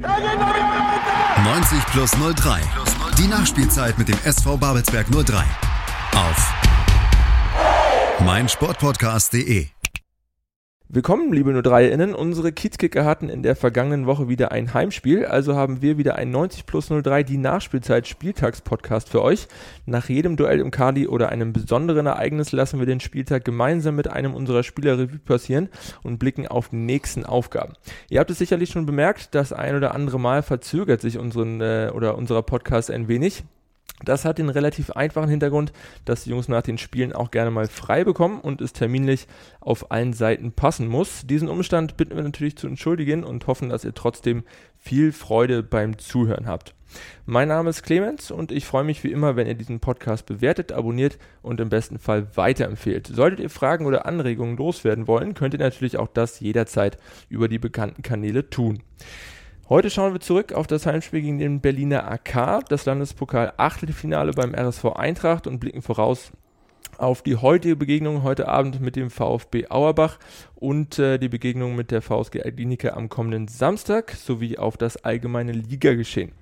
90 plus 03. Die Nachspielzeit mit dem SV Babelsberg 03. Auf meinsportpodcast.de. Willkommen, liebe 03-Innen. Unsere Kiezkicker hatten in der vergangenen Woche wieder ein Heimspiel, also haben wir wieder ein 90 plus 03 die Nachspielzeit Spieltagspodcast für euch. Nach jedem Duell im Kali oder einem besonderen Ereignis lassen wir den Spieltag gemeinsam mit einem unserer Spieler Revue passieren und blicken auf die nächsten Aufgaben. Ihr habt es sicherlich schon bemerkt, das ein oder andere Mal verzögert sich unseren äh, oder unserer Podcast ein wenig. Das hat den relativ einfachen Hintergrund, dass die Jungs nach den Spielen auch gerne mal frei bekommen und es terminlich auf allen Seiten passen muss. Diesen Umstand bitten wir natürlich zu entschuldigen und hoffen, dass ihr trotzdem viel Freude beim Zuhören habt. Mein Name ist Clemens und ich freue mich wie immer, wenn ihr diesen Podcast bewertet, abonniert und im besten Fall weiterempfehlt. Solltet ihr Fragen oder Anregungen loswerden wollen, könnt ihr natürlich auch das jederzeit über die bekannten Kanäle tun. Heute schauen wir zurück auf das Heimspiel gegen den Berliner AK, das Landespokal Achtelfinale beim RSV Eintracht und blicken voraus auf die heutige Begegnung heute Abend mit dem VfB Auerbach und äh, die Begegnung mit der VSG Aldinika am kommenden Samstag sowie auf das allgemeine Ligageschehen.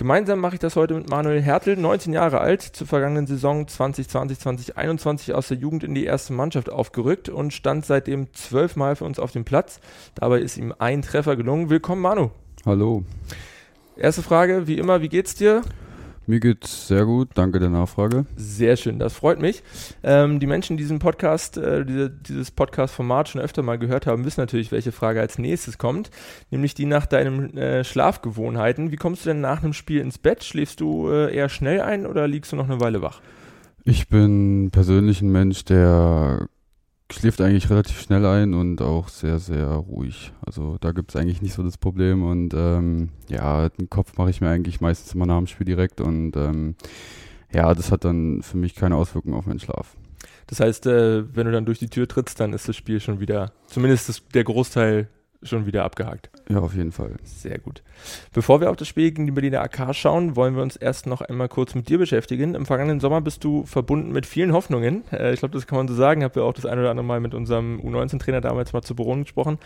Gemeinsam mache ich das heute mit Manuel Hertel, 19 Jahre alt, zur vergangenen Saison 2020-2021 aus der Jugend in die erste Mannschaft aufgerückt und stand seitdem zwölfmal für uns auf dem Platz. Dabei ist ihm ein Treffer gelungen. Willkommen, Manu. Hallo. Erste Frage, wie immer, wie geht's dir? Mir geht's sehr gut, danke der Nachfrage. Sehr schön, das freut mich. Ähm, die Menschen, die diesen Podcast, äh, diese, dieses Podcast-Format schon öfter mal gehört haben, wissen natürlich, welche Frage als nächstes kommt, nämlich die nach deinen äh, Schlafgewohnheiten. Wie kommst du denn nach einem Spiel ins Bett? Schläfst du äh, eher schnell ein oder liegst du noch eine Weile wach? Ich bin persönlich ein Mensch, der schläft eigentlich relativ schnell ein und auch sehr, sehr ruhig. Also da gibt es eigentlich nicht so das Problem. Und ähm, ja, den Kopf mache ich mir eigentlich meistens immer nach dem Spiel direkt. Und ähm, ja, das hat dann für mich keine Auswirkungen auf meinen Schlaf. Das heißt, äh, wenn du dann durch die Tür trittst, dann ist das Spiel schon wieder, zumindest das, der Großteil schon wieder abgehakt. Ja, auf jeden Fall. Sehr gut. Bevor wir auf das Spiel gegen die Berliner AK schauen, wollen wir uns erst noch einmal kurz mit dir beschäftigen. Im vergangenen Sommer bist du verbunden mit vielen Hoffnungen. Äh, ich glaube, das kann man so sagen. Ich habe ja auch das ein oder andere Mal mit unserem U19-Trainer damals mal zu Boron gesprochen.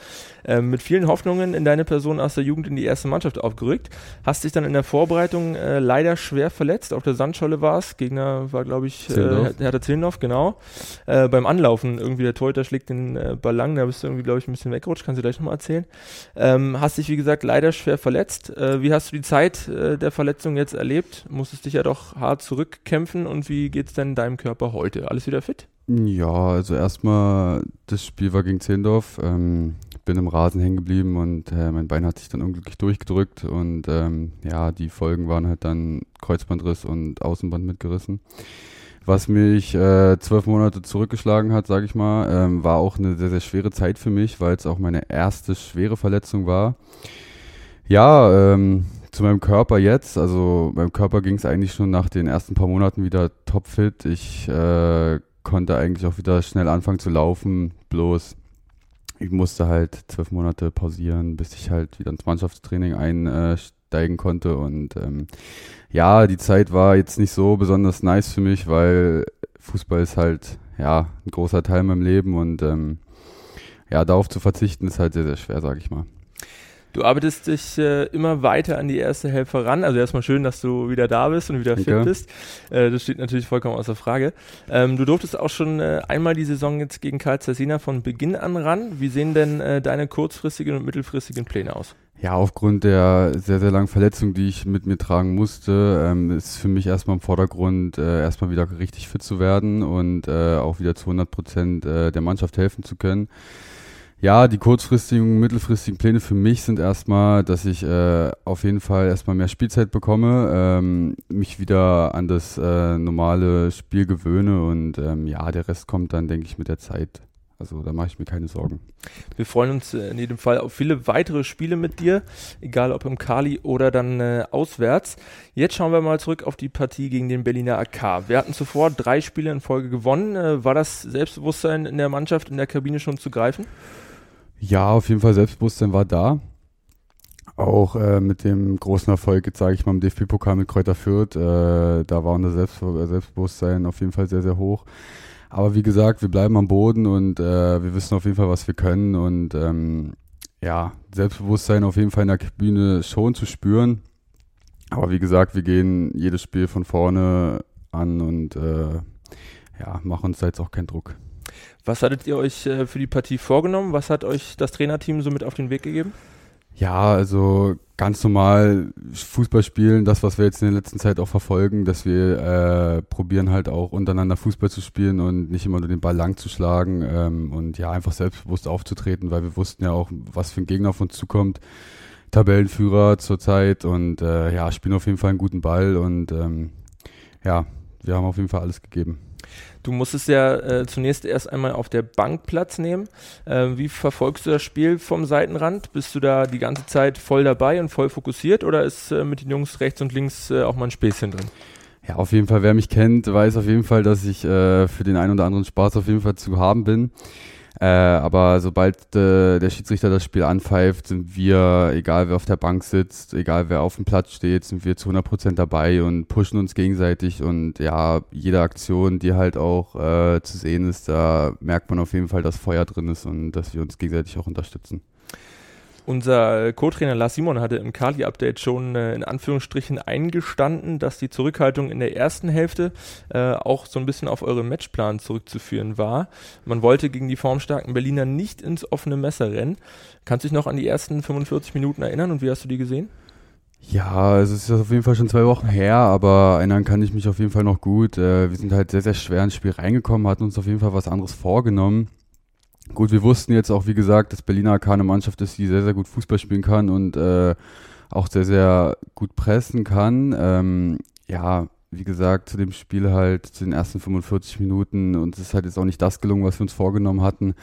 Äh, mit vielen Hoffnungen in deine Person aus der Jugend in die erste Mannschaft aufgerückt. Hast dich dann in der Vorbereitung äh, leider schwer verletzt. Auf der Sandscholle war es. Gegner war, glaube ich, äh, Hertha Zillendorf, genau. Äh, beim Anlaufen irgendwie der Torhüter schlägt den äh, Ball lang. Da bist du irgendwie, glaube ich, ein bisschen weggerutscht. Kannst du gleich nochmal erzählen. Ähm, hast dich, wie gesagt, leider schwer verletzt. Äh, wie hast du die Zeit äh, der Verletzung jetzt erlebt? Musstest dich ja doch hart zurückkämpfen und wie geht es denn deinem Körper heute? Alles wieder fit? Ja, also erstmal, das Spiel war gegen Zehndorf. Ähm, bin im Rasen hängen geblieben und äh, mein Bein hat sich dann unglücklich durchgedrückt und ähm, ja, die Folgen waren halt dann Kreuzbandriss und Außenband mitgerissen was mich äh, zwölf Monate zurückgeschlagen hat, sage ich mal, ähm, war auch eine sehr, sehr schwere Zeit für mich, weil es auch meine erste schwere Verletzung war. Ja, ähm, zu meinem Körper jetzt, also meinem Körper ging es eigentlich schon nach den ersten paar Monaten wieder topfit. Ich äh, konnte eigentlich auch wieder schnell anfangen zu laufen, bloß ich musste halt zwölf Monate pausieren, bis ich halt wieder ins Mannschaftstraining einsteigen konnte und ähm, ja, die Zeit war jetzt nicht so besonders nice für mich, weil Fußball ist halt ja ein großer Teil meinem Leben und ähm, ja, darauf zu verzichten ist halt sehr, sehr schwer, sage ich mal. Du arbeitest dich äh, immer weiter an die erste Hälfte ran. Also erstmal schön, dass du wieder da bist und wieder fit bist. Äh, das steht natürlich vollkommen außer Frage. Ähm, du durftest auch schon äh, einmal die Saison jetzt gegen Karl Zersina von Beginn an ran. Wie sehen denn äh, deine kurzfristigen und mittelfristigen Pläne aus? Ja, aufgrund der sehr, sehr langen Verletzung, die ich mit mir tragen musste, ähm, ist für mich erstmal im Vordergrund, äh, erstmal wieder richtig fit zu werden und äh, auch wieder zu 100 Prozent äh, der Mannschaft helfen zu können. Ja, die kurzfristigen, mittelfristigen Pläne für mich sind erstmal, dass ich äh, auf jeden Fall erstmal mehr Spielzeit bekomme, ähm, mich wieder an das äh, normale Spiel gewöhne und ähm, ja, der Rest kommt dann, denke ich, mit der Zeit. Also da mache ich mir keine Sorgen. Wir freuen uns äh, in jedem Fall auf viele weitere Spiele mit dir, egal ob im Kali oder dann äh, auswärts. Jetzt schauen wir mal zurück auf die Partie gegen den Berliner AK. Wir hatten zuvor drei Spiele in Folge gewonnen. Äh, war das Selbstbewusstsein in der Mannschaft, in der Kabine schon zu greifen? Ja, auf jeden Fall Selbstbewusstsein war da. Auch äh, mit dem großen Erfolg, jetzt sage ich mal, im DFB-Pokal mit Kräuter Fürth, äh, da war unser Selbst Selbstbewusstsein auf jeden Fall sehr, sehr hoch. Aber wie gesagt, wir bleiben am Boden und äh, wir wissen auf jeden Fall, was wir können. Und ähm, ja, Selbstbewusstsein auf jeden Fall in der Bühne schon zu spüren. Aber wie gesagt, wir gehen jedes Spiel von vorne an und äh, ja, machen uns da jetzt auch keinen Druck. Was hattet ihr euch äh, für die Partie vorgenommen? Was hat euch das Trainerteam so mit auf den Weg gegeben? Ja, also ganz normal Fußball spielen, das, was wir jetzt in der letzten Zeit auch verfolgen, dass wir äh, probieren halt auch untereinander Fußball zu spielen und nicht immer nur den Ball lang zu schlagen ähm, und ja, einfach selbstbewusst aufzutreten, weil wir wussten ja auch, was für ein Gegner auf uns zukommt. Tabellenführer zurzeit und äh, ja, spielen auf jeden Fall einen guten Ball und ähm, ja, wir haben auf jeden Fall alles gegeben. Du musstest ja äh, zunächst erst einmal auf der Bank Platz nehmen. Äh, wie verfolgst du das Spiel vom Seitenrand? Bist du da die ganze Zeit voll dabei und voll fokussiert oder ist äh, mit den Jungs rechts und links äh, auch mal ein Späßchen drin? Ja, auf jeden Fall, wer mich kennt, weiß auf jeden Fall, dass ich äh, für den einen oder anderen Spaß auf jeden Fall zu haben bin. Äh, aber sobald äh, der Schiedsrichter das Spiel anpfeift, sind wir, egal wer auf der Bank sitzt, egal wer auf dem Platz steht, sind wir zu 100% dabei und pushen uns gegenseitig. Und ja, jede Aktion, die halt auch äh, zu sehen ist, da merkt man auf jeden Fall, dass Feuer drin ist und dass wir uns gegenseitig auch unterstützen. Unser Co-Trainer Lars Simon hatte im Kali-Update schon äh, in Anführungsstrichen eingestanden, dass die Zurückhaltung in der ersten Hälfte äh, auch so ein bisschen auf euren Matchplan zurückzuführen war. Man wollte gegen die formstarken Berliner nicht ins offene Messer rennen. Kannst du dich noch an die ersten 45 Minuten erinnern und wie hast du die gesehen? Ja, es ist auf jeden Fall schon zwei Wochen her, aber erinnern kann ich mich auf jeden Fall noch gut. Äh, wir sind halt sehr, sehr schwer ins Spiel reingekommen, hatten uns auf jeden Fall was anderes vorgenommen. Gut, wir wussten jetzt auch, wie gesagt, dass Berliner AK eine Mannschaft ist, die sehr, sehr gut Fußball spielen kann und äh, auch sehr, sehr gut pressen kann. Ähm, ja, wie gesagt, zu dem Spiel halt, zu den ersten 45 Minuten und es ist halt jetzt auch nicht das gelungen, was wir uns vorgenommen hatten.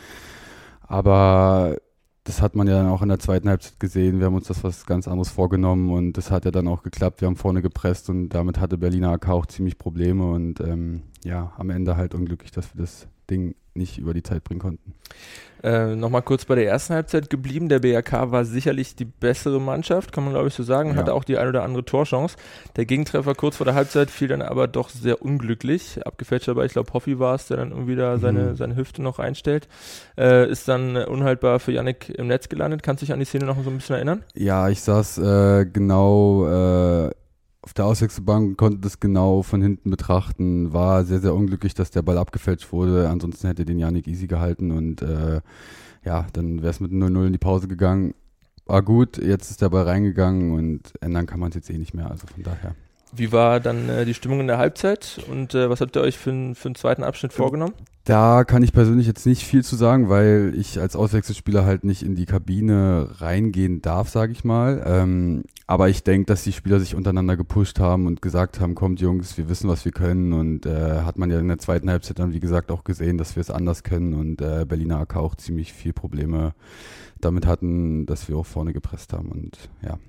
Aber das hat man ja dann auch in der zweiten Halbzeit gesehen. Wir haben uns das was ganz anderes vorgenommen und das hat ja dann auch geklappt. Wir haben vorne gepresst und damit hatte Berliner AK auch ziemlich Probleme und ähm, ja, am Ende halt unglücklich, dass wir das Ding nicht über die Zeit bringen konnten. Äh, Nochmal kurz bei der ersten Halbzeit geblieben. Der BRK war sicherlich die bessere Mannschaft, kann man glaube ich so sagen. Ja. Hatte auch die ein oder andere Torchance. Der Gegentreffer kurz vor der Halbzeit fiel dann aber doch sehr unglücklich. Abgefälscht dabei, ich glaube Hoffi war es, der dann irgendwie da seine, mhm. seine Hüfte noch einstellt. Äh, ist dann unhaltbar für Yannick im Netz gelandet. Kannst du dich an die Szene noch so ein bisschen erinnern? Ja, ich saß äh, genau äh, auf der Auswechselbank konnte das genau von hinten betrachten. War sehr, sehr unglücklich, dass der Ball abgefälscht wurde. Ansonsten hätte den Janik easy gehalten und äh, ja, dann wäre es mit 0-0 in die Pause gegangen. War gut, jetzt ist der Ball reingegangen und ändern kann man es jetzt eh nicht mehr. Also von daher. Wie war dann äh, die Stimmung in der Halbzeit und äh, was habt ihr euch für, für einen zweiten Abschnitt vorgenommen? Da kann ich persönlich jetzt nicht viel zu sagen, weil ich als Auswechselspieler halt nicht in die Kabine reingehen darf, sage ich mal. Ähm, aber ich denke, dass die Spieler sich untereinander gepusht haben und gesagt haben, kommt Jungs, wir wissen, was wir können. Und äh, hat man ja in der zweiten Halbzeit dann, wie gesagt, auch gesehen, dass wir es anders können und äh, Berliner AK auch ziemlich viel Probleme damit hatten, dass wir auch vorne gepresst haben. Und ja,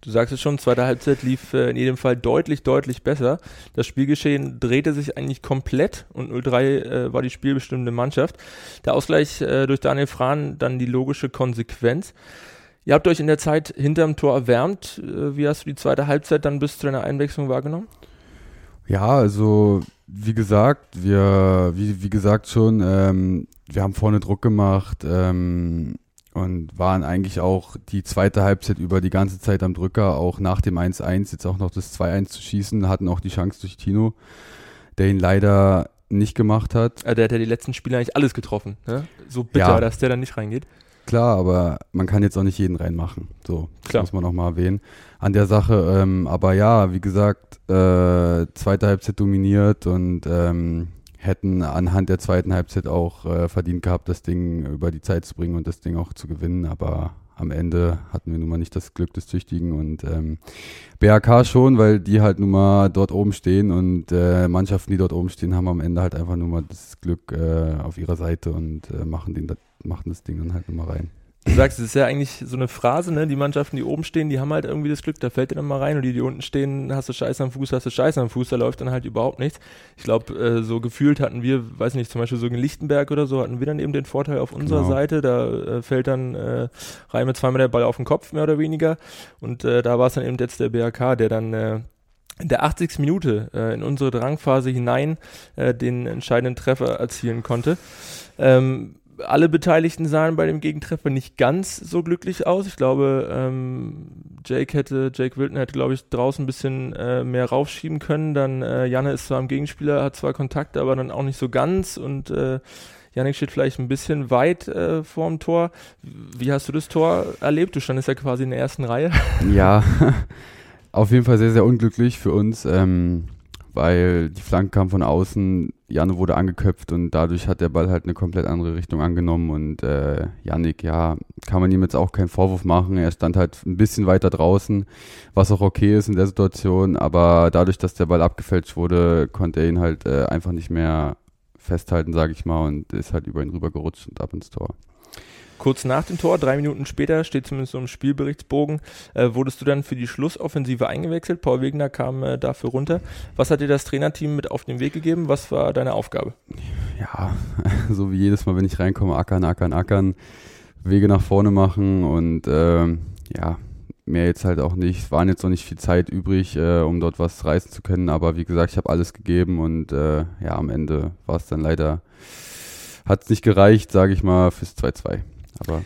Du sagst es schon, zweite Halbzeit lief äh, in jedem Fall deutlich, deutlich besser. Das Spielgeschehen drehte sich eigentlich komplett und 0-3 äh, war die spielbestimmende Mannschaft. Der Ausgleich äh, durch Daniel Frahn dann die logische Konsequenz. Ihr habt euch in der Zeit hinterm Tor erwärmt. Äh, wie hast du die zweite Halbzeit dann bis zu deiner Einwechslung wahrgenommen? Ja, also wie gesagt, wir, wie, wie gesagt schon, ähm, wir haben vorne Druck gemacht. Ähm, und waren eigentlich auch die zweite Halbzeit über die ganze Zeit am Drücker, auch nach dem 1-1 jetzt auch noch das 2-1 zu schießen, hatten auch die Chance durch Tino, der ihn leider nicht gemacht hat. Also der hat ja die letzten Spiele eigentlich alles getroffen, ne? So bitter, ja. dass der dann nicht reingeht. Klar, aber man kann jetzt auch nicht jeden reinmachen. So, Klar. muss man noch mal erwähnen. An der Sache, ähm, aber ja, wie gesagt, äh, zweite Halbzeit dominiert und ähm, hätten anhand der zweiten Halbzeit auch äh, verdient gehabt, das Ding über die Zeit zu bringen und das Ding auch zu gewinnen. Aber am Ende hatten wir nun mal nicht das Glück des Tüchtigen und ähm, BHK schon, weil die halt nun mal dort oben stehen und äh, Mannschaften, die dort oben stehen, haben am Ende halt einfach nur mal das Glück äh, auf ihrer Seite und äh, machen, den, machen das Ding dann halt nur mal rein. Du sagst, es ist ja eigentlich so eine Phrase, ne? Die Mannschaften, die oben stehen, die haben halt irgendwie das Glück, da fällt dir dann mal rein und die, die unten stehen, hast du Scheiße am Fuß, hast du Scheiße am Fuß, da läuft dann halt überhaupt nichts. Ich glaube, äh, so gefühlt hatten wir, weiß nicht, zum Beispiel so in Lichtenberg oder so, hatten wir dann eben den Vorteil auf unserer genau. Seite, da äh, fällt dann äh, Reime zweimal der Ball auf den Kopf, mehr oder weniger. Und äh, da war es dann eben jetzt der BRK, der dann äh, in der 80. Minute äh, in unsere Drangphase hinein äh, den entscheidenden Treffer erzielen konnte. Ähm, alle Beteiligten sahen bei dem Gegentreffer nicht ganz so glücklich aus. Ich glaube, ähm, Jake hätte, Jake Wilton hätte, glaube ich, draußen ein bisschen äh, mehr raufschieben können. Dann äh, Janne ist zwar am Gegenspieler, hat zwar Kontakte, aber dann auch nicht so ganz und äh, Janik steht vielleicht ein bisschen weit äh, vorm Tor. Wie hast du das Tor erlebt? Du standest ja quasi in der ersten Reihe. Ja, auf jeden Fall sehr, sehr unglücklich für uns. Ähm, weil die Flanke kam von außen, Janne wurde angeköpft und dadurch hat der Ball halt eine komplett andere Richtung angenommen und äh, Yannick, ja, kann man ihm jetzt auch keinen Vorwurf machen, er stand halt ein bisschen weiter draußen, was auch okay ist in der Situation, aber dadurch, dass der Ball abgefälscht wurde, konnte er ihn halt äh, einfach nicht mehr festhalten, sage ich mal, und ist halt über ihn rübergerutscht und ab ins Tor kurz nach dem Tor, drei Minuten später, steht zumindest so im Spielberichtsbogen, äh, wurdest du dann für die Schlussoffensive eingewechselt. Paul Wegner kam äh, dafür runter. Was hat dir das Trainerteam mit auf den Weg gegeben? Was war deine Aufgabe? Ja, so wie jedes Mal, wenn ich reinkomme, ackern, ackern, ackern, Wege nach vorne machen und äh, ja, mehr jetzt halt auch nicht. Es waren jetzt noch nicht viel Zeit übrig, äh, um dort was reißen zu können, aber wie gesagt, ich habe alles gegeben und äh, ja, am Ende war es dann leider, hat es nicht gereicht, sage ich mal, fürs 2-2. Aber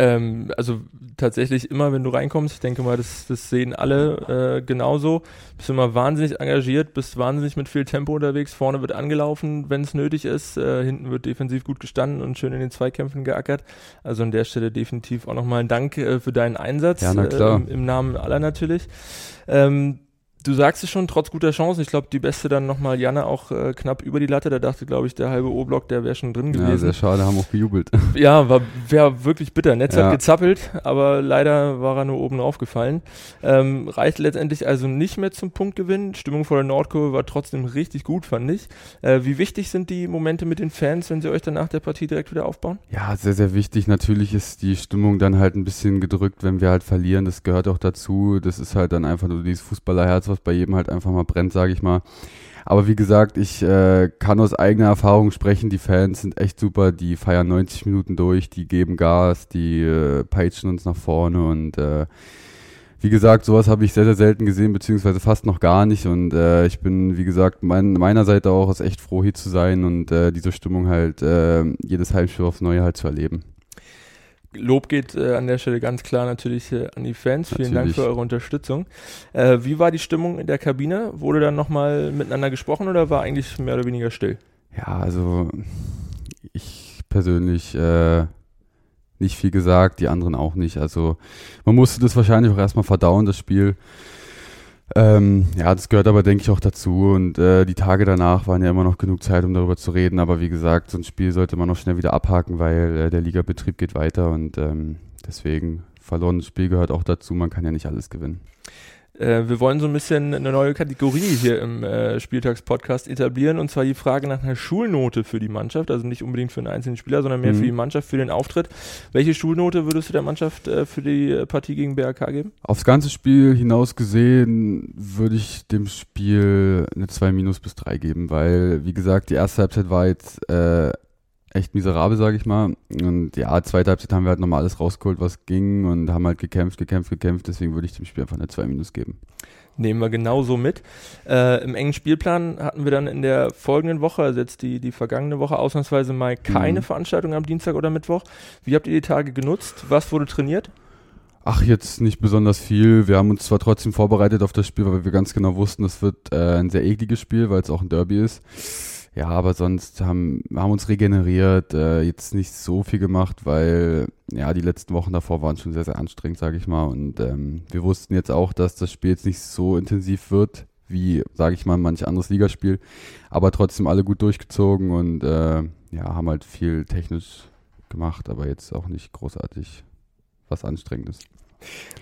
ähm, also tatsächlich immer, wenn du reinkommst, ich denke mal, das, das sehen alle äh, genauso, bist immer wahnsinnig engagiert, bist wahnsinnig mit viel Tempo unterwegs, vorne wird angelaufen, wenn es nötig ist, äh, hinten wird defensiv gut gestanden und schön in den Zweikämpfen geackert. Also an der Stelle definitiv auch nochmal ein Dank äh, für deinen Einsatz, ja, äh, im, im, Namen aller natürlich. Ähm, du sagst es schon, trotz guter Chancen. Ich glaube, die beste dann nochmal Janne auch äh, knapp über die Latte. Da dachte, glaube ich, der halbe O-Block, der wäre schon drin gewesen. Ja, sehr schade, haben auch gejubelt. Ja, war wäre wirklich bitter. Netz ja. hat gezappelt, aber leider war er nur oben aufgefallen. Ähm, reicht letztendlich also nicht mehr zum Punktgewinn. Stimmung vor der Nordkurve war trotzdem richtig gut, fand ich. Äh, wie wichtig sind die Momente mit den Fans, wenn sie euch dann nach der Partie direkt wieder aufbauen? Ja, sehr, sehr wichtig. Natürlich ist die Stimmung dann halt ein bisschen gedrückt, wenn wir halt verlieren. Das gehört auch dazu. Das ist halt dann einfach nur dieses Fußballerherz, was bei jedem halt einfach mal brennt, sage ich mal. Aber wie gesagt, ich äh, kann aus eigener Erfahrung sprechen, die Fans sind echt super, die feiern 90 Minuten durch, die geben Gas, die äh, peitschen uns nach vorne und äh, wie gesagt, sowas habe ich sehr, sehr selten gesehen, beziehungsweise fast noch gar nicht. Und äh, ich bin, wie gesagt, mein, meiner Seite auch echt froh, hier zu sein und äh, diese Stimmung halt äh, jedes Heimspiel aufs Neue halt zu erleben. Lob geht äh, an der Stelle ganz klar natürlich äh, an die Fans. Vielen natürlich. Dank für eure Unterstützung. Äh, wie war die Stimmung in der Kabine? Wurde dann nochmal miteinander gesprochen oder war eigentlich mehr oder weniger still? Ja, also ich persönlich äh, nicht viel gesagt, die anderen auch nicht. Also man musste das wahrscheinlich auch erstmal verdauen, das Spiel. Ähm, ja, das gehört aber, denke ich, auch dazu. Und äh, die Tage danach waren ja immer noch genug Zeit, um darüber zu reden. Aber wie gesagt, so ein Spiel sollte man noch schnell wieder abhaken, weil äh, der Ligabetrieb geht weiter und ähm, deswegen verlorenes Spiel gehört auch dazu. Man kann ja nicht alles gewinnen. Äh, wir wollen so ein bisschen eine neue Kategorie hier im äh, Spieltagspodcast etablieren und zwar die Frage nach einer Schulnote für die Mannschaft, also nicht unbedingt für einen einzelnen Spieler, sondern mehr mhm. für die Mannschaft, für den Auftritt. Welche Schulnote würdest du der Mannschaft äh, für die Partie gegen BRK geben? Aufs ganze Spiel hinaus gesehen würde ich dem Spiel eine 2 minus bis 3 geben, weil, wie gesagt, die erste Halbzeit war jetzt äh, echt miserabel, sage ich mal. Und ja, zweite Halbzeit haben wir halt nochmal alles rausgeholt, was ging und haben halt gekämpft, gekämpft, gekämpft. Deswegen würde ich dem Spiel einfach eine 2 Minus geben. Nehmen wir genauso mit. Äh, Im engen Spielplan hatten wir dann in der folgenden Woche, also jetzt die, die vergangene Woche, ausnahmsweise mal keine mhm. Veranstaltung am Dienstag oder Mittwoch. Wie habt ihr die Tage genutzt? Was wurde trainiert? Ach, jetzt nicht besonders viel. Wir haben uns zwar trotzdem vorbereitet auf das Spiel, weil wir ganz genau wussten, es wird äh, ein sehr ekliges Spiel, weil es auch ein Derby ist. Ja, aber sonst haben wir haben uns regeneriert, äh, jetzt nicht so viel gemacht, weil ja die letzten Wochen davor waren schon sehr, sehr anstrengend, sage ich mal. Und ähm, wir wussten jetzt auch, dass das Spiel jetzt nicht so intensiv wird, wie, sage ich mal, manch anderes Ligaspiel. Aber trotzdem alle gut durchgezogen und äh, ja, haben halt viel technisch gemacht, aber jetzt auch nicht großartig was Anstrengendes.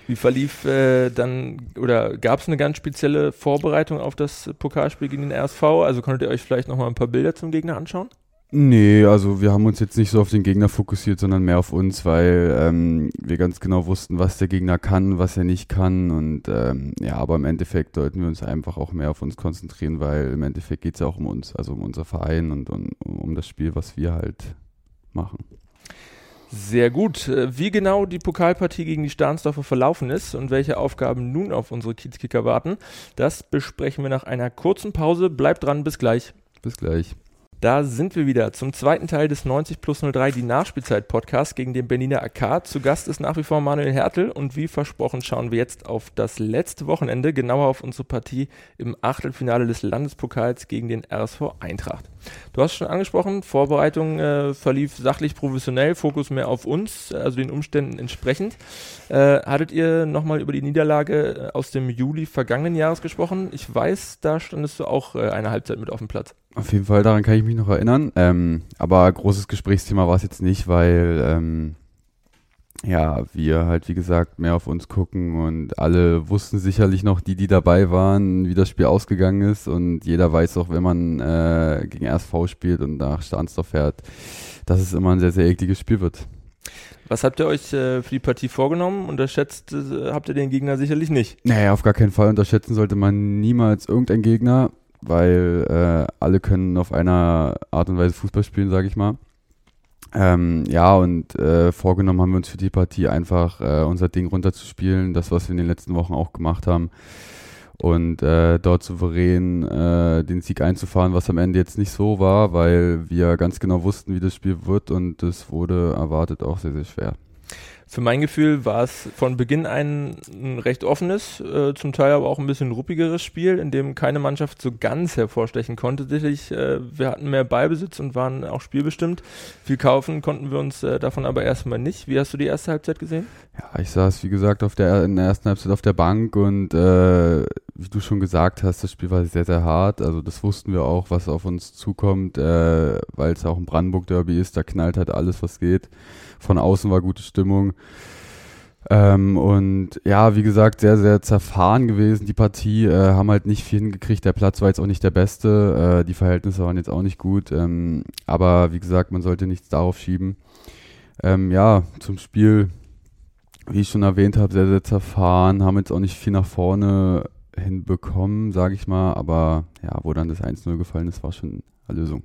Wie verlief äh, dann oder gab es eine ganz spezielle Vorbereitung auf das Pokalspiel gegen den RSV? Also konntet ihr euch vielleicht nochmal ein paar Bilder zum Gegner anschauen? Nee, also wir haben uns jetzt nicht so auf den Gegner fokussiert, sondern mehr auf uns, weil ähm, wir ganz genau wussten, was der Gegner kann, was er nicht kann. Und ähm, ja, aber im Endeffekt sollten wir uns einfach auch mehr auf uns konzentrieren, weil im Endeffekt geht es ja auch um uns, also um unser Verein und, und um das Spiel, was wir halt machen. Sehr gut. Äh, wie genau die Pokalpartie gegen die Stahnsdorfer verlaufen ist und welche Aufgaben nun auf unsere Kiezkicker warten, das besprechen wir nach einer kurzen Pause. Bleibt dran, bis gleich. Bis gleich. Da sind wir wieder zum zweiten Teil des 90 plus 03, die Nachspielzeit-Podcast gegen den Berliner AK. Zu Gast ist nach wie vor Manuel Hertel und wie versprochen schauen wir jetzt auf das letzte Wochenende, genauer auf unsere Partie im Achtelfinale des Landespokals gegen den RSV Eintracht. Du hast schon angesprochen, Vorbereitung äh, verlief sachlich professionell, Fokus mehr auf uns, also den Umständen entsprechend. Äh, hattet ihr nochmal über die Niederlage äh, aus dem Juli vergangenen Jahres gesprochen? Ich weiß, da standest du auch äh, eine Halbzeit mit auf dem Platz. Auf jeden Fall, daran kann ich mich noch erinnern. Ähm, aber großes Gesprächsthema war es jetzt nicht, weil ähm, ja, wir halt wie gesagt mehr auf uns gucken und alle wussten sicherlich noch, die, die dabei waren, wie das Spiel ausgegangen ist und jeder weiß auch, wenn man äh, gegen RSV spielt und nach Stahnsdorf fährt, dass es immer ein sehr, sehr ekliges Spiel wird. Was habt ihr euch äh, für die Partie vorgenommen? Unterschätzt äh, habt ihr den Gegner sicherlich nicht. Naja, auf gar keinen Fall unterschätzen sollte man niemals irgendeinen Gegner weil äh, alle können auf einer Art und Weise Fußball spielen, sage ich mal. Ähm, ja, und äh, vorgenommen haben wir uns für die Partie einfach äh, unser Ding runterzuspielen, das, was wir in den letzten Wochen auch gemacht haben. Und äh, dort souverän äh, den Sieg einzufahren, was am Ende jetzt nicht so war, weil wir ganz genau wussten, wie das Spiel wird und es wurde erwartet auch sehr, sehr schwer. Für mein Gefühl war es von Beginn ein, ein recht offenes, äh, zum Teil aber auch ein bisschen ruppigeres Spiel, in dem keine Mannschaft so ganz hervorstechen konnte. Sicherlich, äh, wir hatten mehr Ballbesitz und waren auch spielbestimmt. Viel kaufen konnten wir uns äh, davon aber erstmal nicht. Wie hast du die erste Halbzeit gesehen? Ja, ich saß, wie gesagt, auf der, in der ersten Halbzeit auf der Bank und äh, wie du schon gesagt hast, das Spiel war sehr, sehr hart. Also das wussten wir auch, was auf uns zukommt, äh, weil es auch ein Brandenburg-Derby ist, da knallt halt alles, was geht. Von außen war gute Stimmung. Ähm, und ja, wie gesagt, sehr, sehr zerfahren gewesen. Die Partie äh, haben halt nicht viel hingekriegt. Der Platz war jetzt auch nicht der beste. Äh, die Verhältnisse waren jetzt auch nicht gut. Ähm, aber wie gesagt, man sollte nichts darauf schieben. Ähm, ja, zum Spiel, wie ich schon erwähnt habe, sehr, sehr zerfahren. Haben jetzt auch nicht viel nach vorne hinbekommen, sage ich mal. Aber ja, wo dann das 1-0 gefallen ist, war schon eine Lösung.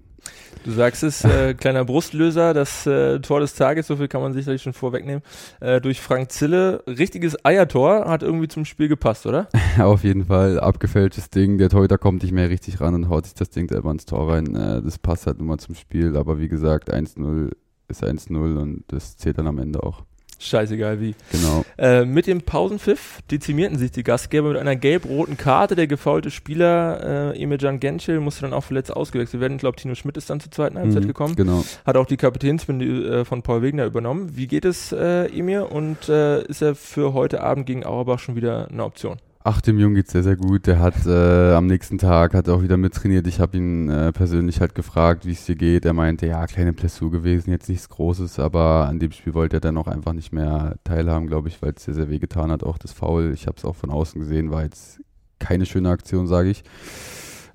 Du sagst es, äh, kleiner Brustlöser, das äh, Tor des Tages, so viel kann man sicherlich schon vorwegnehmen, äh, durch Frank Zille. Richtiges Eiertor, hat irgendwie zum Spiel gepasst, oder? Auf jeden Fall, abgefälschtes Ding. Der Torhüter kommt nicht mehr richtig ran und haut sich das Ding selber ins Tor rein. Äh, das passt halt nun mal zum Spiel, aber wie gesagt, 1-0 ist 1-0 und das zählt dann am Ende auch. Scheißegal wie. Genau. Äh, mit dem Pausenpfiff dezimierten sich die Gastgeber mit einer gelb-roten Karte. Der gefaulte Spieler äh, Emircan Gençel musste dann auch verletzt ausgewechselt werden. Ich glaube, Tino Schmidt ist dann zur zweiten Halbzeit mhm, gekommen. Genau. Hat auch die Kapitänsbinde äh, von Paul Wegner übernommen. Wie geht es äh, Emir und äh, ist er für heute Abend gegen Auerbach schon wieder eine Option? Ach, dem Jungen geht's sehr, sehr gut. Der hat äh, am nächsten Tag hat auch wieder mittrainiert. Ich habe ihn äh, persönlich halt gefragt, wie es dir geht. Er meinte, ja, kleine Plessur gewesen, jetzt nichts Großes, aber an dem Spiel wollte er dann auch einfach nicht mehr teilhaben, glaube ich, weil es sehr, sehr weh getan hat. Auch das Foul, ich habe es auch von außen gesehen, war jetzt keine schöne Aktion, sage ich.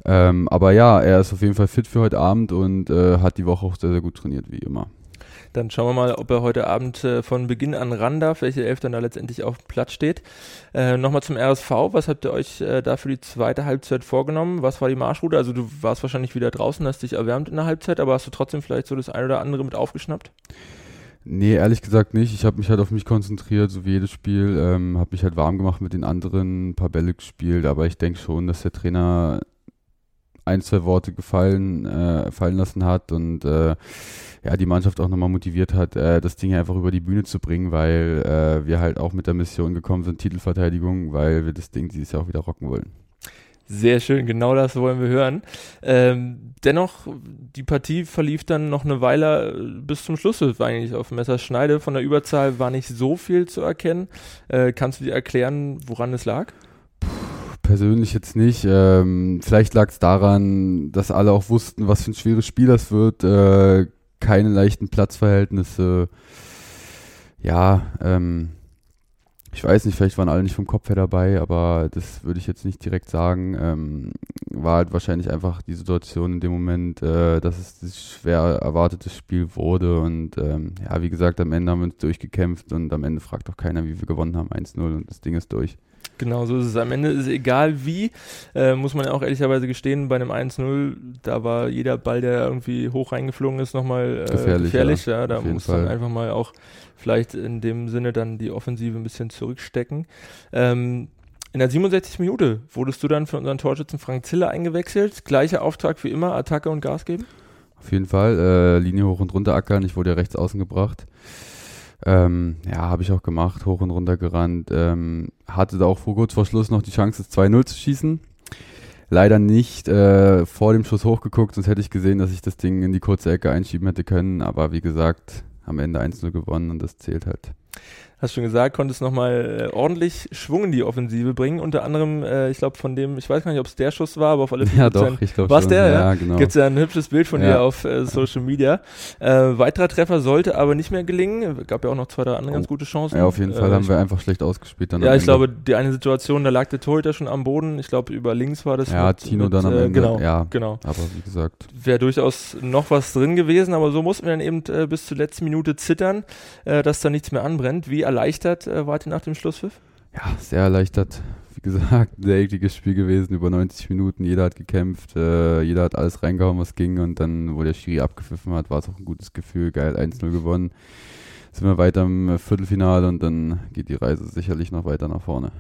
Ähm, aber ja, er ist auf jeden Fall fit für heute Abend und äh, hat die Woche auch sehr, sehr gut trainiert, wie immer. Dann schauen wir mal, ob er heute Abend äh, von Beginn an ran darf, welche Elf dann da letztendlich auf dem Platz steht. Äh, Nochmal zum RSV, was habt ihr euch äh, da für die zweite Halbzeit vorgenommen? Was war die Marschroute? Also du warst wahrscheinlich wieder draußen, hast dich erwärmt in der Halbzeit, aber hast du trotzdem vielleicht so das eine oder andere mit aufgeschnappt? Nee, ehrlich gesagt nicht. Ich habe mich halt auf mich konzentriert, so wie jedes Spiel. Ähm, habe mich halt warm gemacht mit den anderen, ein paar Bälle gespielt, aber ich denke schon, dass der Trainer ein, zwei Worte gefallen, äh, fallen lassen hat und äh, ja, die Mannschaft auch nochmal motiviert hat, äh, das Ding einfach über die Bühne zu bringen, weil äh, wir halt auch mit der Mission gekommen sind, Titelverteidigung, weil wir das Ding dieses Jahr auch wieder rocken wollen. Sehr schön, genau das wollen wir hören. Ähm, dennoch, die Partie verlief dann noch eine Weile äh, bis zum Schluss. War eigentlich auf Messerschneide. Von der Überzahl war nicht so viel zu erkennen. Äh, kannst du dir erklären, woran es lag? Persönlich jetzt nicht. Ähm, vielleicht lag es daran, dass alle auch wussten, was für ein schweres Spiel das wird. Äh, keine leichten Platzverhältnisse. Ja, ähm, ich weiß nicht, vielleicht waren alle nicht vom Kopf her dabei, aber das würde ich jetzt nicht direkt sagen. Ähm, war halt wahrscheinlich einfach die Situation in dem Moment, äh, dass es das schwer erwartetes Spiel wurde. Und ähm, ja, wie gesagt, am Ende haben wir uns durchgekämpft und am Ende fragt auch keiner, wie wir gewonnen haben. 1-0 und das Ding ist durch. Genau, so ist es. Am Ende ist es egal wie, äh, muss man ja auch ehrlicherweise gestehen, bei einem 1-0, da war jeder Ball, der irgendwie hoch reingeflogen ist, nochmal äh, gefährlich. gefährlich ja. ja. da muss Fall. man einfach mal auch vielleicht in dem Sinne dann die Offensive ein bisschen zurückstecken. Ähm, in der 67. Minute wurdest du dann für unseren Torschützen Frank Ziller eingewechselt. Gleicher Auftrag wie immer, Attacke und Gas geben? Auf jeden Fall. Äh, Linie hoch und runter ackern. Ich wurde ja rechts außen gebracht. Ähm, ja, habe ich auch gemacht, hoch und runter gerannt. Ähm, hatte da auch vor kurz vor Schluss noch die Chance, das 2-0 zu schießen. Leider nicht äh, vor dem Schuss hochgeguckt, sonst hätte ich gesehen, dass ich das Ding in die kurze Ecke einschieben hätte können. Aber wie gesagt, am Ende 1-0 gewonnen und das zählt halt hast schon gesagt, konntest nochmal äh, ordentlich Schwung in die Offensive bringen. Unter anderem, äh, ich glaube, von dem, ich weiß gar nicht, ob es der Schuss war, aber auf alle Fälle. Ja, doch, ein, ich glaube Was der, ja? ja genau. Gibt es ja ein hübsches Bild von ja. dir auf äh, Social Media. Äh, weiterer Treffer sollte aber nicht mehr gelingen. Gab ja auch noch zwei, drei andere oh. ganz gute Chancen. Ja, auf jeden Fall äh, haben wir einfach schlecht ausgespielt. Dann ja, ich glaube, die eine Situation, da lag der Torhüter schon am Boden. Ich glaube, über links war das. Ja, mit, Tino mit, dann am äh, Ende. Genau, ja, genau. Aber wie gesagt. Wäre durchaus noch was drin gewesen, aber so mussten wir dann eben bis zur letzten Minute zittern, dass da nichts mehr anbrennt. Wie erleichtert äh, wart ihr nach dem Schlusspfiff? Ja, sehr erleichtert. Wie gesagt, ein sehr ekliges Spiel gewesen, über 90 Minuten. Jeder hat gekämpft, äh, jeder hat alles reingehauen, was ging. Und dann, wo der Schiri abgepfiffen hat, war es auch ein gutes Gefühl. Geil, 1-0 gewonnen. Sind wir weiter im Viertelfinale und dann geht die Reise sicherlich noch weiter nach vorne.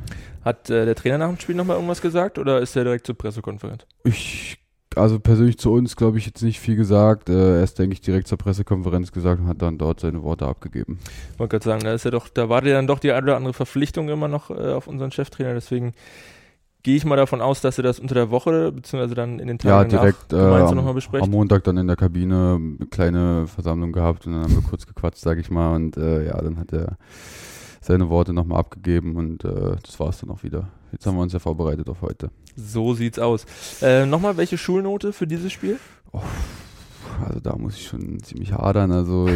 Hat äh, der Trainer nach dem Spiel nochmal irgendwas gesagt oder ist er direkt zur Pressekonferenz? Ich also persönlich zu uns, glaube ich, jetzt nicht viel gesagt. Äh, er ist, denke ich, direkt zur Pressekonferenz gesagt und hat dann dort seine Worte abgegeben. Ich wollte gerade sagen, da ist ja doch, da war ja dann doch die eine oder andere Verpflichtung immer noch äh, auf unseren Cheftrainer, deswegen gehe ich mal davon aus, dass er das unter der Woche beziehungsweise dann in den Tagen ja, direkt, nach gemeinsam äh, nochmal besprecht. Am Montag dann in der Kabine eine kleine Versammlung gehabt und dann haben wir kurz gequatscht, sage ich mal, und äh, ja, dann hat er seine Worte nochmal abgegeben und äh, das war es dann auch wieder. Jetzt haben wir uns ja vorbereitet auf heute. So sieht's aus. Äh, nochmal, welche Schulnote für dieses Spiel? Oh, also da muss ich schon ziemlich hadern. Also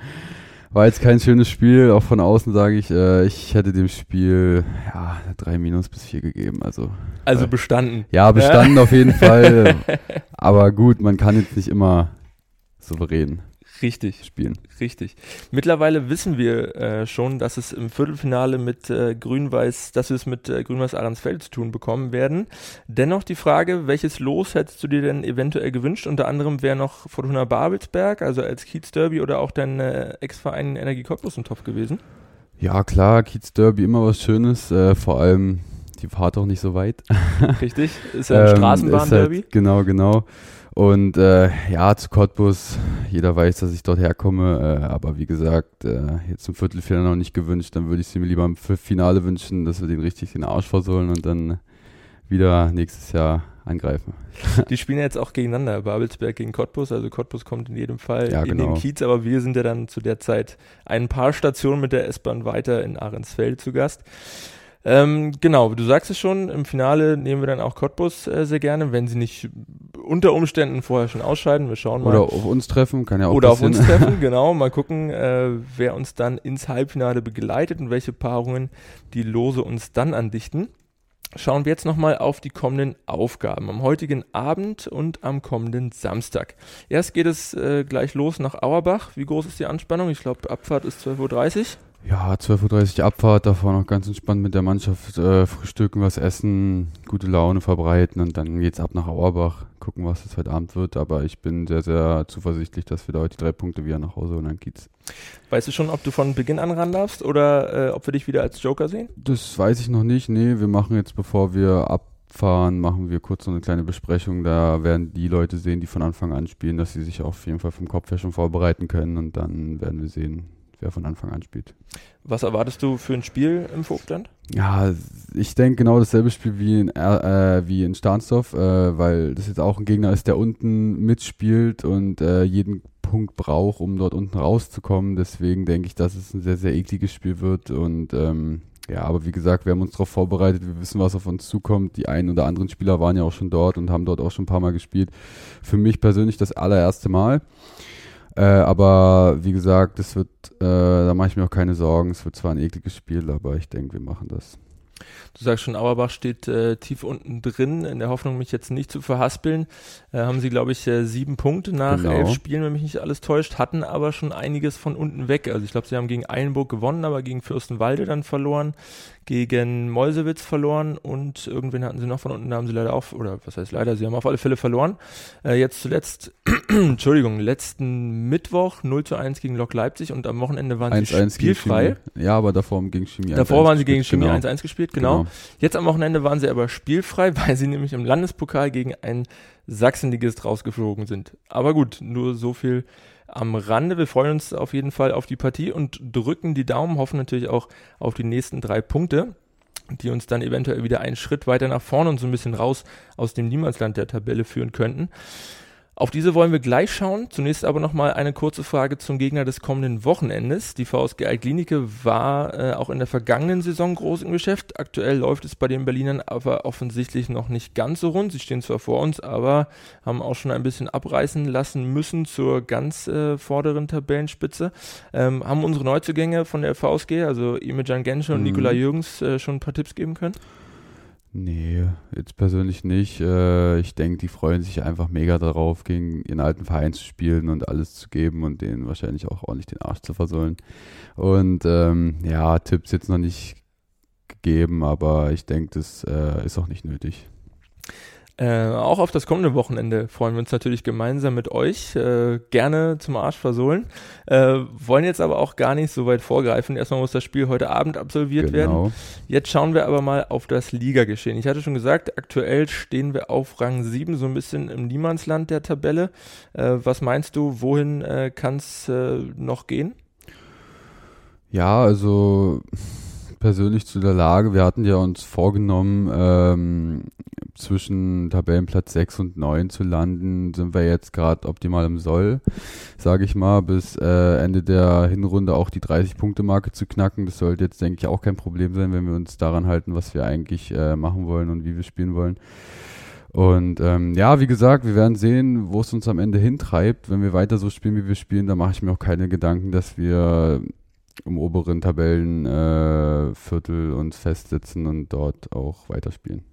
war jetzt kein schönes Spiel. Auch von außen sage ich, äh, ich hätte dem Spiel ja drei Minus bis vier gegeben. Also also bestanden. Ja, bestanden auf jeden Fall. Aber gut, man kann jetzt nicht immer souverän Richtig. spielen. Richtig. Mittlerweile wissen wir äh, schon, dass es im Viertelfinale mit äh, Grün-Weiß, dass wir es mit äh, Grün-Weiß Ahrensfeld zu tun bekommen werden. Dennoch die Frage, welches Los hättest du dir denn eventuell gewünscht? Unter anderem wäre noch Fortuna Babelsberg, also als Kiez Derby oder auch dein äh, Ex-Verein Energie Cottbus im Topf gewesen? Ja, klar, Kiez Derby immer was Schönes, äh, vor allem die Fahrt auch nicht so weit. Richtig, ist ja ein ähm, Straßenbahn-Derby. Halt, genau, genau. Und äh, ja, zu Cottbus, jeder weiß, dass ich dort herkomme, äh, aber wie gesagt, äh, jetzt im Viertelfinale noch nicht gewünscht, dann würde ich sie mir lieber im Finale wünschen, dass wir den richtig den Arsch versohlen und dann wieder nächstes Jahr angreifen. Die spielen ja jetzt auch gegeneinander, Babelsberg gegen Cottbus, also Cottbus kommt in jedem Fall ja, in genau. den Kiez, aber wir sind ja dann zu der Zeit ein paar Stationen mit der S-Bahn weiter in Ahrensfeld zu Gast. Ähm, genau, du sagst es schon, im Finale nehmen wir dann auch Cottbus äh, sehr gerne, wenn sie nicht unter Umständen vorher schon ausscheiden. Wir schauen mal. Oder auf uns treffen, kann ja auch Oder auf uns treffen, genau. Mal gucken, äh, wer uns dann ins Halbfinale begleitet und welche Paarungen die Lose uns dann andichten. Schauen wir jetzt nochmal auf die kommenden Aufgaben am heutigen Abend und am kommenden Samstag. Erst geht es äh, gleich los nach Auerbach. Wie groß ist die Anspannung? Ich glaube, Abfahrt ist 12.30 Uhr. Ja, 12.30 Uhr Abfahrt, davor noch ganz entspannt mit der Mannschaft äh, frühstücken, was essen, gute Laune verbreiten und dann geht's ab nach Auerbach, gucken, was es heute Abend wird. Aber ich bin sehr, sehr zuversichtlich, dass wir da heute die drei Punkte wieder nach Hause und dann geht's. Weißt du schon, ob du von Beginn an ran darfst oder äh, ob wir dich wieder als Joker sehen? Das weiß ich noch nicht. Nee, wir machen jetzt, bevor wir abfahren, machen wir kurz so eine kleine Besprechung. Da werden die Leute sehen, die von Anfang an spielen, dass sie sich auf jeden Fall vom Kopf her schon vorbereiten können und dann werden wir sehen, wer von Anfang an spielt. Was erwartest du für ein Spiel im Vogtland? Ja, ich denke genau dasselbe Spiel wie in, äh, wie in Starnsdorf, äh, weil das jetzt auch ein Gegner ist, der unten mitspielt und äh, jeden Punkt braucht, um dort unten rauszukommen. Deswegen denke ich, dass es ein sehr, sehr ekliges Spiel wird und ähm, ja, aber wie gesagt, wir haben uns darauf vorbereitet, wir wissen, was auf uns zukommt. Die einen oder anderen Spieler waren ja auch schon dort und haben dort auch schon ein paar Mal gespielt. Für mich persönlich das allererste Mal. Äh, aber wie gesagt, das wird, äh, da mache ich mir auch keine Sorgen. Es wird zwar ein ekliges Spiel, aber ich denke, wir machen das. Du sagst schon, Auerbach steht äh, tief unten drin, in der Hoffnung, mich jetzt nicht zu verhaspeln. Äh, haben sie, glaube ich, äh, sieben Punkte nach genau. elf Spielen, wenn mich nicht alles täuscht, hatten aber schon einiges von unten weg. Also ich glaube, sie haben gegen Eilenburg gewonnen, aber gegen Fürstenwalde dann verloren, gegen Meusewitz verloren und irgendwen hatten sie noch von unten, da haben sie leider auch, oder was heißt leider, sie haben auf alle Fälle verloren. Äh, jetzt zuletzt Entschuldigung, letzten Mittwoch 0 zu 1 gegen Lok Leipzig und am Wochenende waren 1 -1 sie spielfrei. Ja, aber davor gegen Chemie 1 Davor waren sie gegen Chemie 1-1 genau. gespielt, genau. genau. Jetzt am Wochenende waren sie aber spielfrei, weil sie nämlich im Landespokal gegen ein Sachsenligist rausgeflogen sind. Aber gut, nur so viel am Rande. Wir freuen uns auf jeden Fall auf die Partie und drücken die Daumen, hoffen natürlich auch auf die nächsten drei Punkte, die uns dann eventuell wieder einen Schritt weiter nach vorne und so ein bisschen raus aus dem Niemandsland der Tabelle führen könnten. Auf diese wollen wir gleich schauen. Zunächst aber nochmal eine kurze Frage zum Gegner des kommenden Wochenendes. Die VSG Altklinike war äh, auch in der vergangenen Saison groß im Geschäft. Aktuell läuft es bei den Berlinern aber offensichtlich noch nicht ganz so rund. Sie stehen zwar vor uns, aber haben auch schon ein bisschen abreißen lassen müssen zur ganz äh, vorderen Tabellenspitze. Ähm, haben unsere Neuzugänge von der VSG, also Imejan Gensche und mhm. Nikola Jürgens, äh, schon ein paar Tipps geben können? Nee, jetzt persönlich nicht. Äh, ich denke, die freuen sich einfach mega darauf, gegen ihren alten Verein zu spielen und alles zu geben und denen wahrscheinlich auch ordentlich den Arsch zu versollen. Und ähm, ja, Tipps jetzt noch nicht gegeben, aber ich denke, das äh, ist auch nicht nötig. Äh, auch auf das kommende Wochenende freuen wir uns natürlich gemeinsam mit euch. Äh, gerne zum Arsch versohlen. Äh, wollen jetzt aber auch gar nicht so weit vorgreifen. Erstmal muss das Spiel heute Abend absolviert genau. werden. Jetzt schauen wir aber mal auf das Ligageschehen. Ich hatte schon gesagt, aktuell stehen wir auf Rang 7, so ein bisschen im Niemandsland der Tabelle. Äh, was meinst du, wohin äh, kann es äh, noch gehen? Ja, also persönlich zu der Lage. Wir hatten ja uns vorgenommen, ähm, zwischen Tabellenplatz 6 und 9 zu landen, sind wir jetzt gerade optimal im Soll, sage ich mal, bis äh, Ende der Hinrunde auch die 30-Punkte-Marke zu knacken. Das sollte jetzt, denke ich, auch kein Problem sein, wenn wir uns daran halten, was wir eigentlich äh, machen wollen und wie wir spielen wollen. Und ähm, ja, wie gesagt, wir werden sehen, wo es uns am Ende hintreibt. Wenn wir weiter so spielen, wie wir spielen, da mache ich mir auch keine Gedanken, dass wir im oberen Tabellenviertel äh, uns festsitzen und dort auch weiterspielen.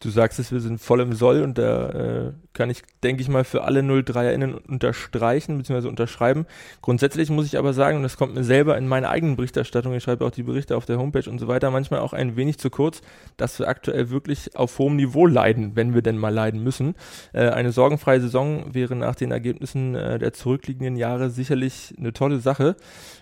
Du sagst es, wir sind voll im Soll und da äh, kann ich, denke ich mal, für alle 03erInnen unterstreichen bzw. unterschreiben. Grundsätzlich muss ich aber sagen, und das kommt mir selber in meiner eigenen Berichterstattung, ich schreibe auch die Berichte auf der Homepage und so weiter, manchmal auch ein wenig zu kurz, dass wir aktuell wirklich auf hohem Niveau leiden, wenn wir denn mal leiden müssen. Äh, eine sorgenfreie Saison wäre nach den Ergebnissen äh, der zurückliegenden Jahre sicherlich eine tolle Sache.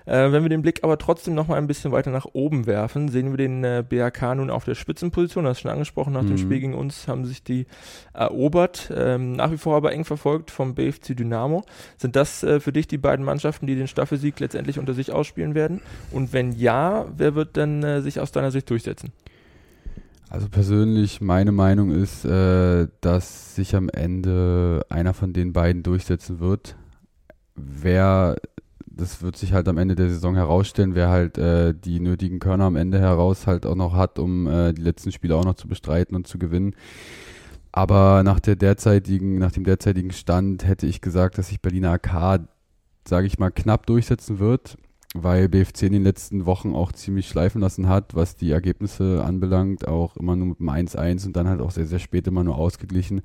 Äh, wenn wir den Blick aber trotzdem noch mal ein bisschen weiter nach oben werfen, sehen wir den äh, BHK nun auf der Spitzenposition, das schon angesprochen, nach mhm. dem Spiel gegen uns haben sich die erobert, ähm, nach wie vor aber eng verfolgt vom BFC Dynamo. Sind das äh, für dich die beiden Mannschaften, die den Staffelsieg letztendlich unter sich ausspielen werden? Und wenn ja, wer wird denn äh, sich aus deiner Sicht durchsetzen? Also persönlich, meine Meinung ist, äh, dass sich am Ende einer von den beiden durchsetzen wird. Wer das wird sich halt am Ende der Saison herausstellen, wer halt äh, die nötigen Körner am Ende heraus halt auch noch hat, um äh, die letzten Spiele auch noch zu bestreiten und zu gewinnen. Aber nach der derzeitigen, nach dem derzeitigen Stand hätte ich gesagt, dass sich Berliner AK, sage ich mal, knapp durchsetzen wird, weil BFC in den letzten Wochen auch ziemlich schleifen lassen hat, was die Ergebnisse anbelangt, auch immer nur mit dem 1-1 und dann halt auch sehr, sehr spät immer nur ausgeglichen.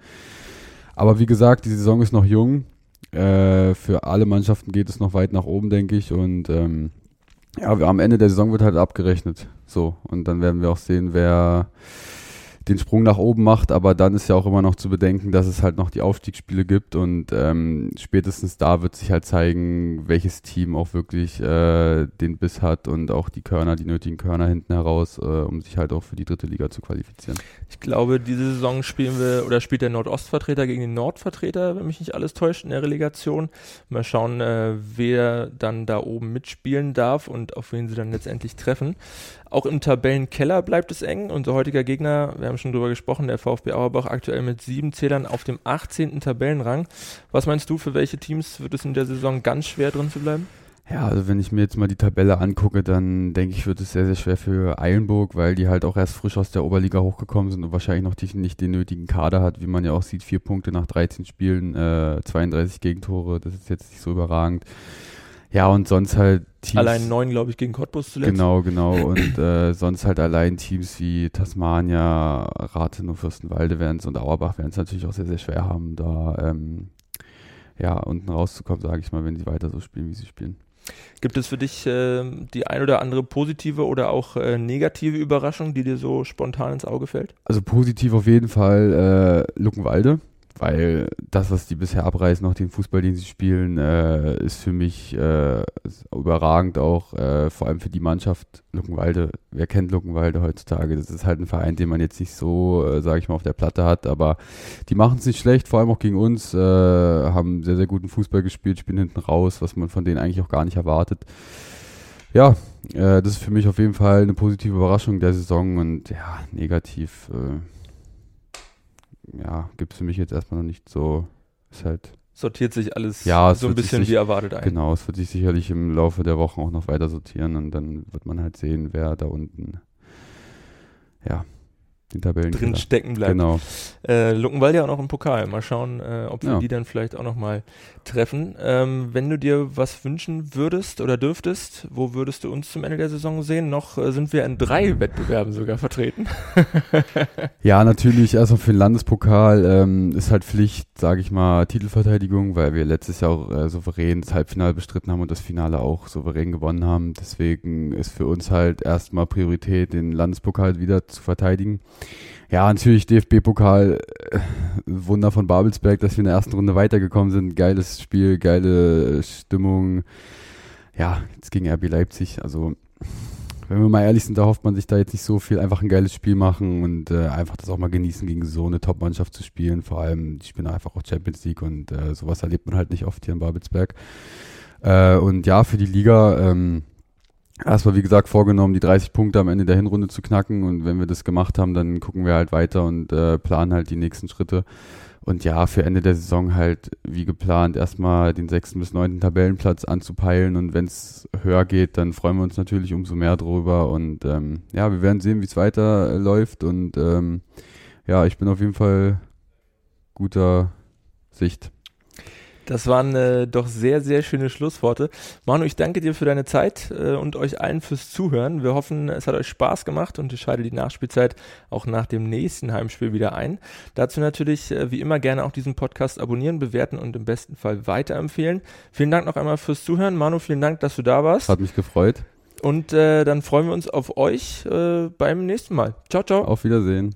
Aber wie gesagt, die Saison ist noch jung äh, für alle Mannschaften geht es noch weit nach oben, denke ich. Und ähm, ja, am Ende der Saison wird halt abgerechnet. So. Und dann werden wir auch sehen, wer den Sprung nach oben macht, aber dann ist ja auch immer noch zu bedenken, dass es halt noch die Aufstiegsspiele gibt und ähm, spätestens da wird sich halt zeigen, welches Team auch wirklich äh, den Biss hat und auch die Körner, die nötigen Körner hinten heraus, äh, um sich halt auch für die dritte Liga zu qualifizieren. Ich glaube, diese Saison spielen wir oder spielt der Nordostvertreter gegen den Nordvertreter, wenn mich nicht alles täuscht, in der Relegation. Mal schauen, äh, wer dann da oben mitspielen darf und auf wen sie dann letztendlich treffen. Auch im Tabellenkeller bleibt es eng. Unser heutiger Gegner, wir haben schon drüber gesprochen, der VfB Auerbach aktuell mit sieben Zählern auf dem 18. Tabellenrang. Was meinst du, für welche Teams wird es in der Saison ganz schwer drin zu bleiben? Ja, also wenn ich mir jetzt mal die Tabelle angucke, dann denke ich, wird es sehr, sehr schwer für Eilenburg, weil die halt auch erst frisch aus der Oberliga hochgekommen sind und wahrscheinlich noch nicht den nötigen Kader hat, wie man ja auch sieht, vier Punkte nach 13 Spielen, äh, 32 Gegentore, das ist jetzt nicht so überragend. Ja, und sonst halt Teams. Allein neun, glaube ich, gegen Cottbus zuletzt. Genau, genau. Und äh, sonst halt allein Teams wie Tasmania, Rathen und Fürstenwalde werden es und Auerbach werden es natürlich auch sehr, sehr schwer haben, da ähm, ja, unten rauszukommen, sage ich mal, wenn sie weiter so spielen, wie sie spielen. Gibt es für dich äh, die ein oder andere positive oder auch äh, negative Überraschung, die dir so spontan ins Auge fällt? Also positiv auf jeden Fall äh, Luckenwalde weil das, was die bisher abreißen, noch den Fußball, den sie spielen, äh, ist für mich äh, überragend auch, äh, vor allem für die Mannschaft Luckenwalde. Wer kennt Luckenwalde heutzutage? Das ist halt ein Verein, den man jetzt nicht so, äh, sage ich mal, auf der Platte hat, aber die machen es nicht schlecht, vor allem auch gegen uns, äh, haben sehr, sehr guten Fußball gespielt, spielen hinten raus, was man von denen eigentlich auch gar nicht erwartet. Ja, äh, das ist für mich auf jeden Fall eine positive Überraschung der Saison und ja, negativ. Äh, ja, gibt es für mich jetzt erstmal noch nicht so. Ist halt. Sortiert sich alles ja, so ein bisschen sich, wie erwartet ein. Genau, es wird sich sicherlich im Laufe der Wochen auch noch weiter sortieren und dann wird man halt sehen, wer da unten ja, den Tabellen drin stecken bleibt. Genau. Äh, Luckenwalde ja auch noch im Pokal. Mal schauen, äh, ob wir Ja. die dann vielleicht auch noch mal treffen. Ähm, wenn du dir was wünschen würdest oder dürftest, wo würdest du uns zum Ende der Saison sehen? Noch äh, sind wir in drei Wettbewerben sogar vertreten. Ja, natürlich, erstmal für den Landespokal ähm, ist halt Pflicht, sage ich mal, Titelverteidigung, weil wir letztes Jahr auch äh, souverän das Halbfinale bestritten haben und das Finale auch souverän gewonnen haben. Deswegen ist für uns halt erstmal Priorität, den Landespokal wieder zu verteidigen. Ja, natürlich DFB-Pokal, äh, Wunder von Babelsberg, dass wir in der ersten Runde weitergekommen sind. Geiles Spiel, geile Stimmung. Ja, jetzt gegen RB Leipzig, also wenn wir mal ehrlich sind, da hofft man sich da jetzt nicht so viel. Einfach ein geiles Spiel machen und äh, einfach das auch mal genießen, gegen so eine Top-Mannschaft zu spielen. Vor allem, die spielen einfach auch Champions League und äh, sowas erlebt man halt nicht oft hier in Babelsberg. Äh, und ja, für die Liga, ähm, erstmal wie gesagt vorgenommen, die 30 Punkte am Ende der Hinrunde zu knacken. Und wenn wir das gemacht haben, dann gucken wir halt weiter und äh, planen halt die nächsten Schritte. Und ja, für Ende der Saison halt, wie geplant, erstmal den sechsten bis neunten Tabellenplatz anzupeilen. Und wenn es höher geht, dann freuen wir uns natürlich umso mehr drüber. Und ähm, ja, wir werden sehen, wie es weiterläuft. Und ähm, ja, ich bin auf jeden Fall guter Sicht. Das waren äh, doch sehr, sehr schöne Schlussworte. Manu, ich danke dir für deine Zeit äh, und euch allen fürs Zuhören. Wir hoffen, es hat euch Spaß gemacht und ihr schaltet die Nachspielzeit auch nach dem nächsten Heimspiel wieder ein. Dazu natürlich äh, wie immer gerne auch diesen Podcast abonnieren, bewerten und im besten Fall weiterempfehlen. Vielen Dank noch einmal fürs Zuhören. Manu, vielen Dank, dass du da warst. Hat mich gefreut. Und äh, dann freuen wir uns auf euch äh, beim nächsten Mal. Ciao, ciao. Auf Wiedersehen.